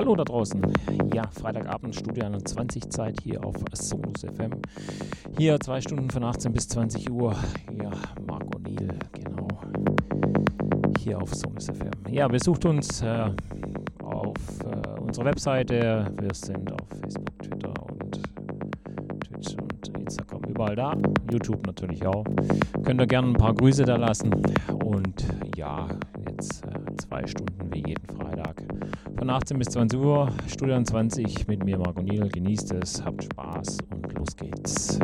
Hallo da draußen. Ja, Freitagabend, Studio 21 Zeit hier auf Sonus FM. Hier zwei Stunden von 18 bis 20 Uhr. Ja, Marc O'Neill, genau. Hier auf Sonus FM. Ja, besucht uns äh, auf äh, unserer Webseite. Wir sind auf Facebook, Twitter und Twitch und Instagram überall da. YouTube natürlich auch. Könnt ihr gerne ein paar Grüße da lassen. Und ja, jetzt äh, zwei Stunden wie jeden Freitag von 18 bis 20 Uhr, Studio 20 mit mir, Marco Niel. Genießt es, habt Spaß und los geht's.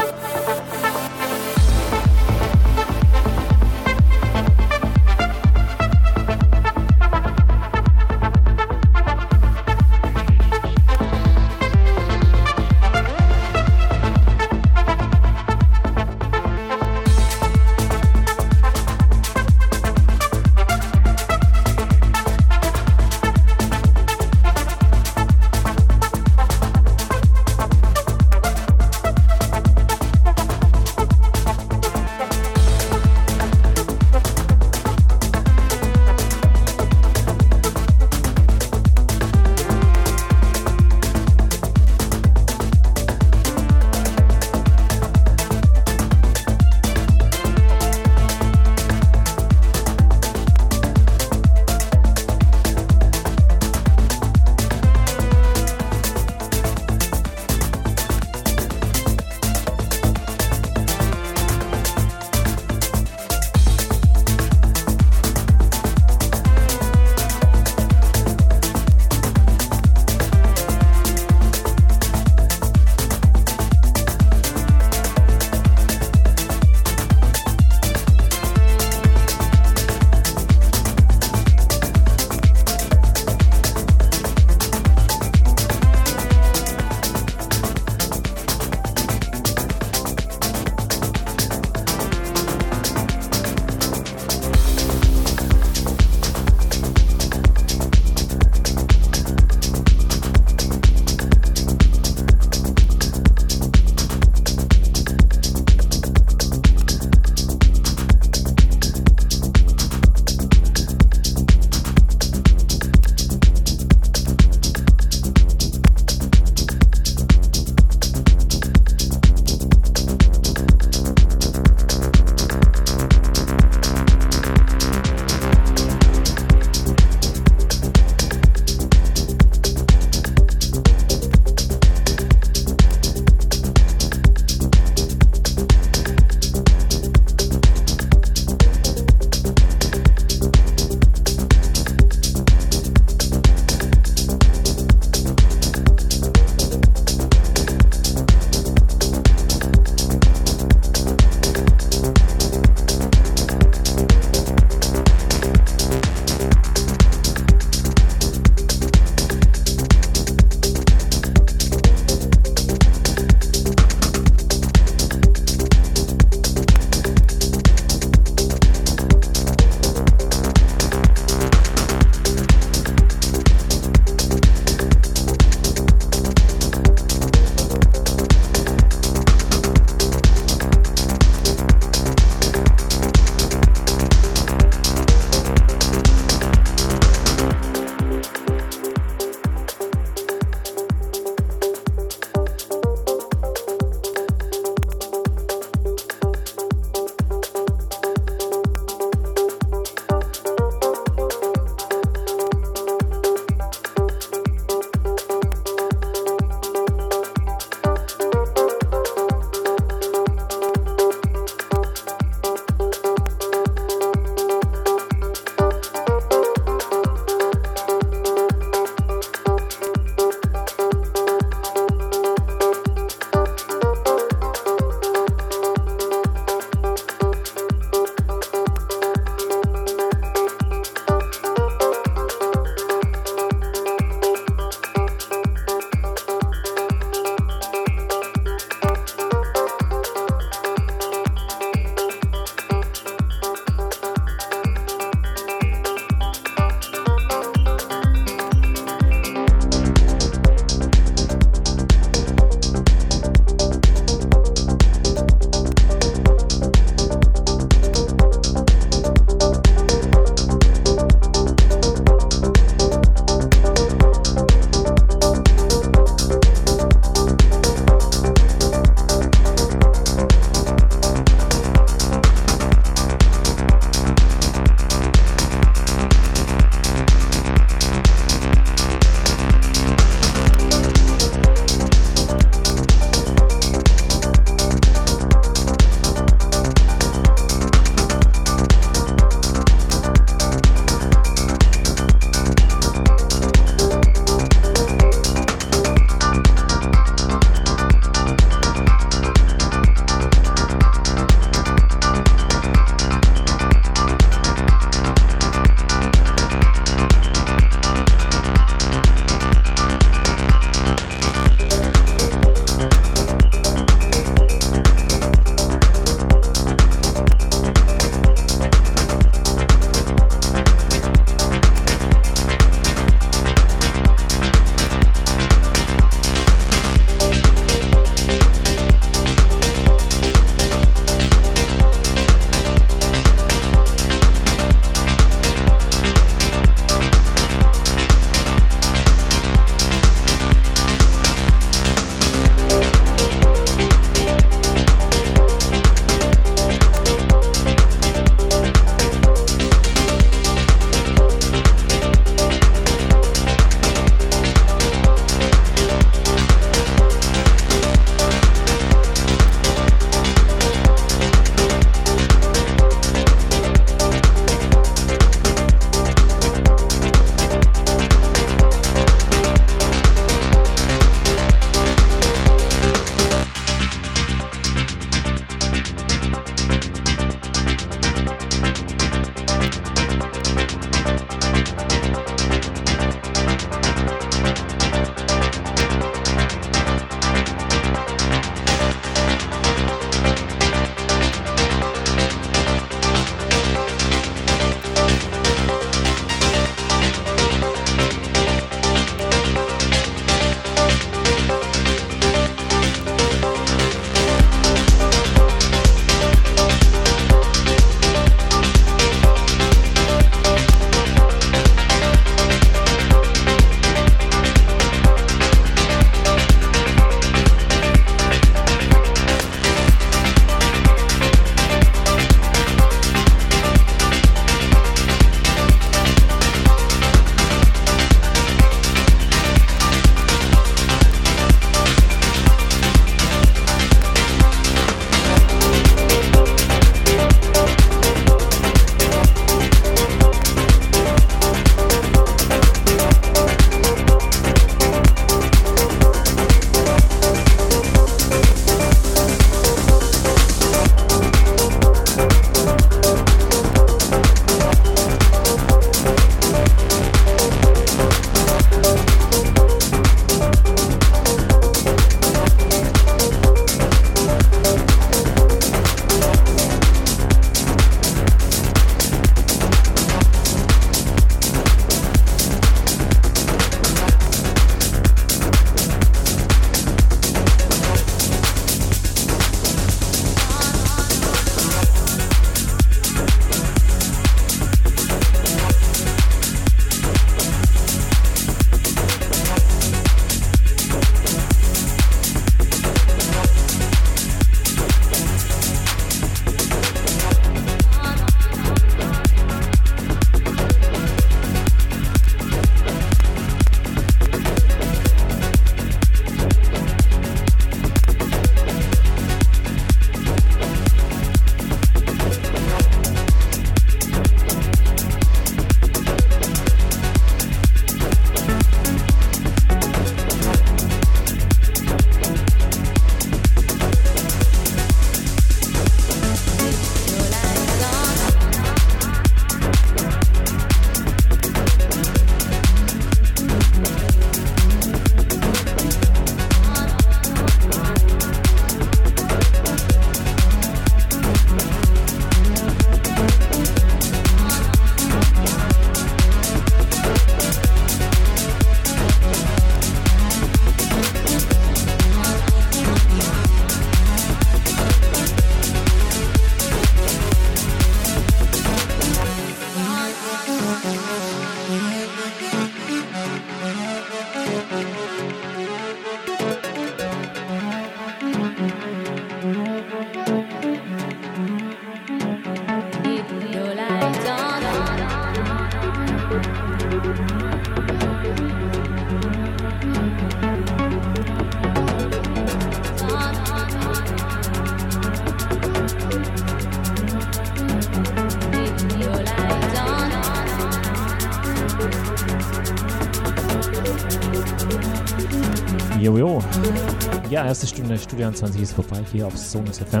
Ja, erste Stunde Studio 20 ist vorbei hier auf Sonus FM.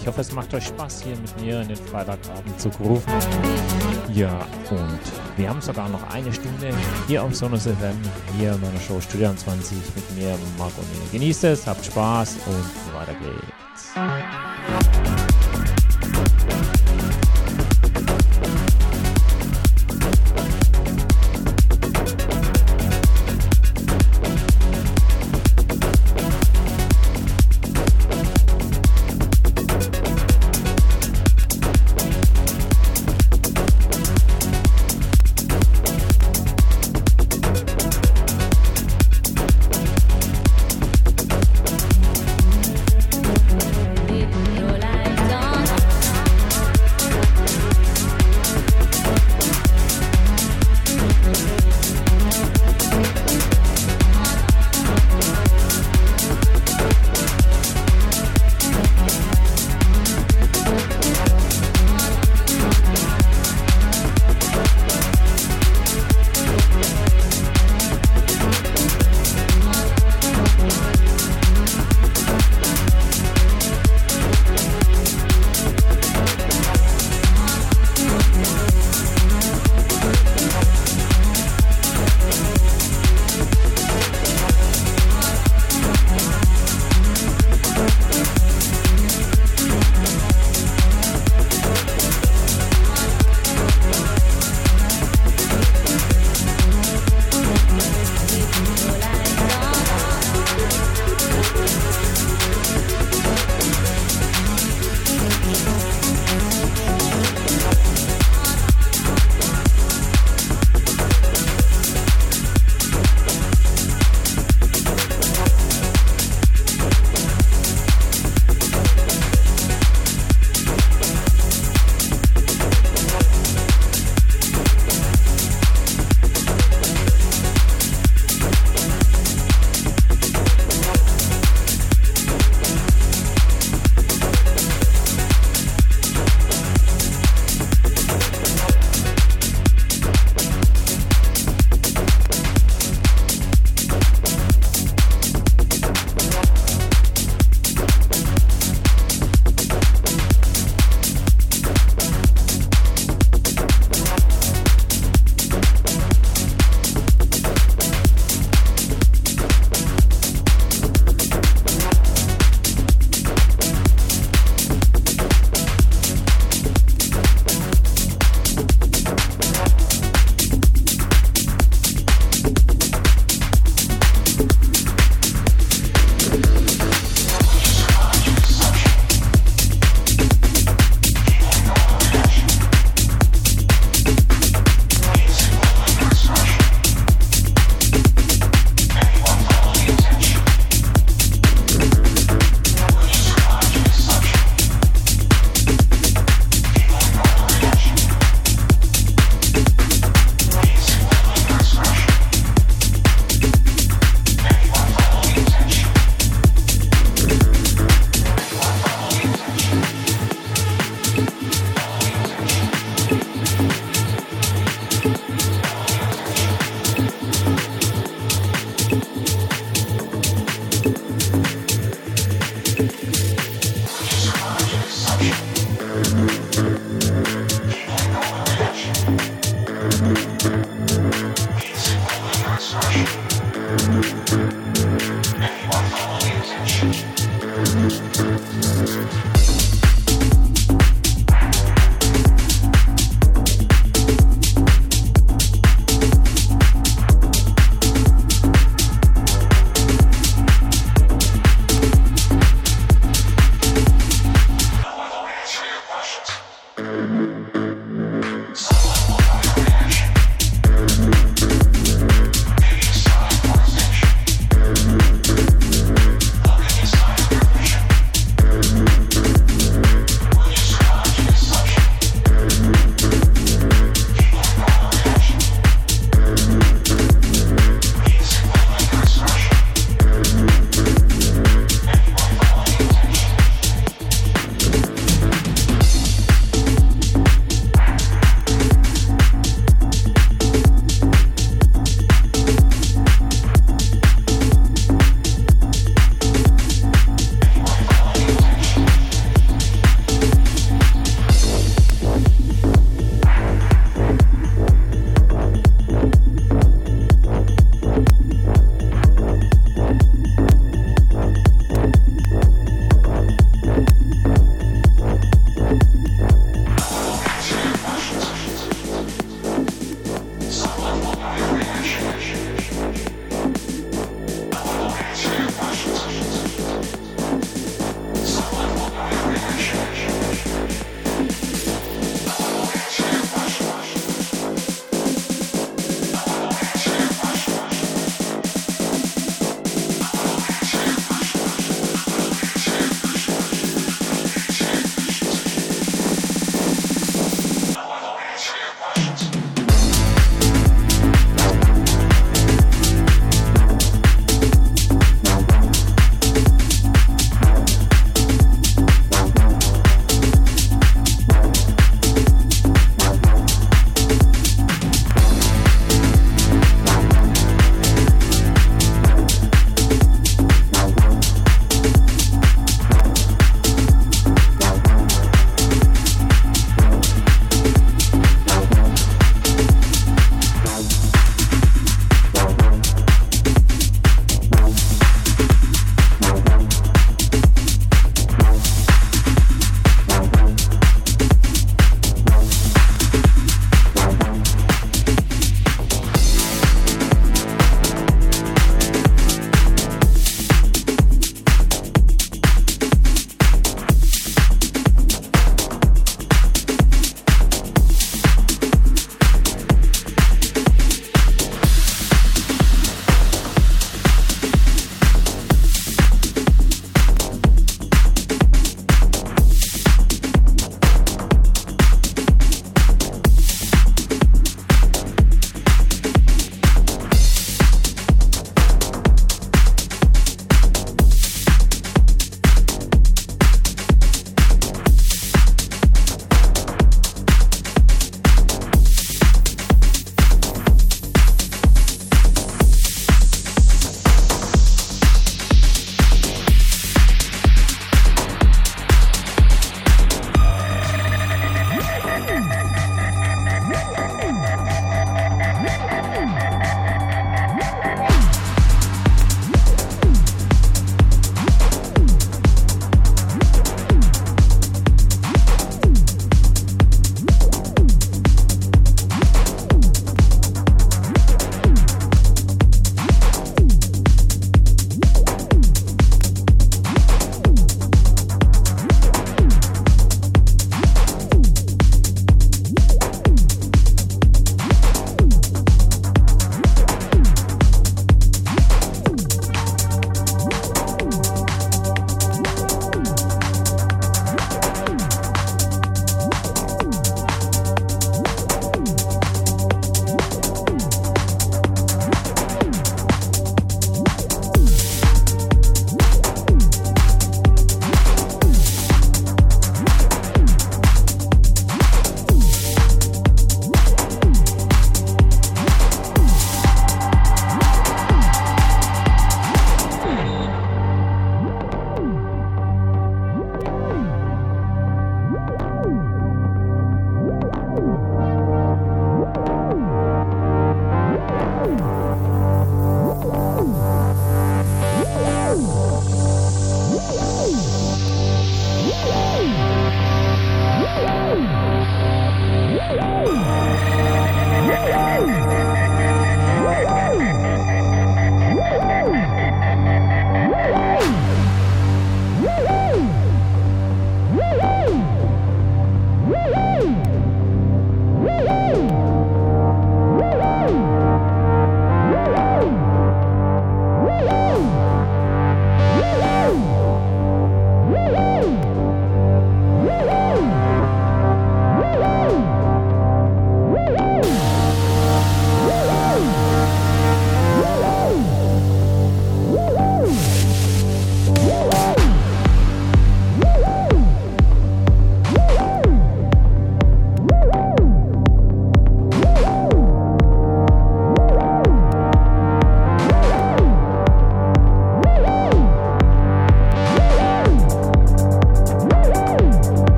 Ich hoffe, es macht euch Spaß, hier mit mir in den Freitagabend zu rufen. Ja, und wir haben sogar noch eine Stunde hier auf Sonus FM, hier in meiner Show Studio 20 mit mir, Marco und Genießt es, habt Spaß und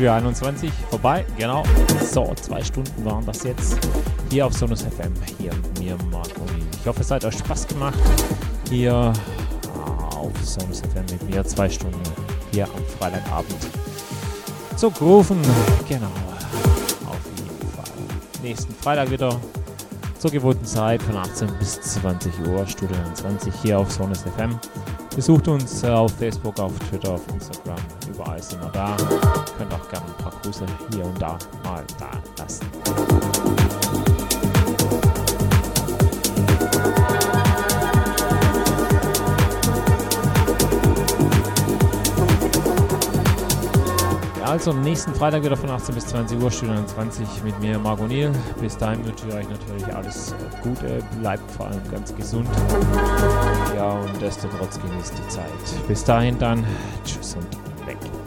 Studio 21 vorbei, genau. So, zwei Stunden waren das jetzt hier auf Sonus FM, hier mit mir, Marco. Ich hoffe, es hat euch Spaß gemacht. Hier auf Sonus FM mit mir, zwei Stunden hier am Freitagabend zu grooven. Genau, auf jeden Fall. Nächsten Freitag wieder zur gewohnten Zeit von 18 bis 20 Uhr, Studio 20 hier auf Sonus FM. Besucht uns auf Facebook, auf Twitter, auf Instagram, überall sind wir da. Könnt auch gerne ein paar Grüße hier und da mal da lassen. Also nächsten Freitag wieder von 18 bis 20 Uhr, Studio 20 mit mir, Marco Niel. Bis dahin wünsche ich euch natürlich alles Gute, bleibt vor allem ganz gesund. Ja, und desto trotz genießt die Zeit. Bis dahin dann, tschüss und thank you.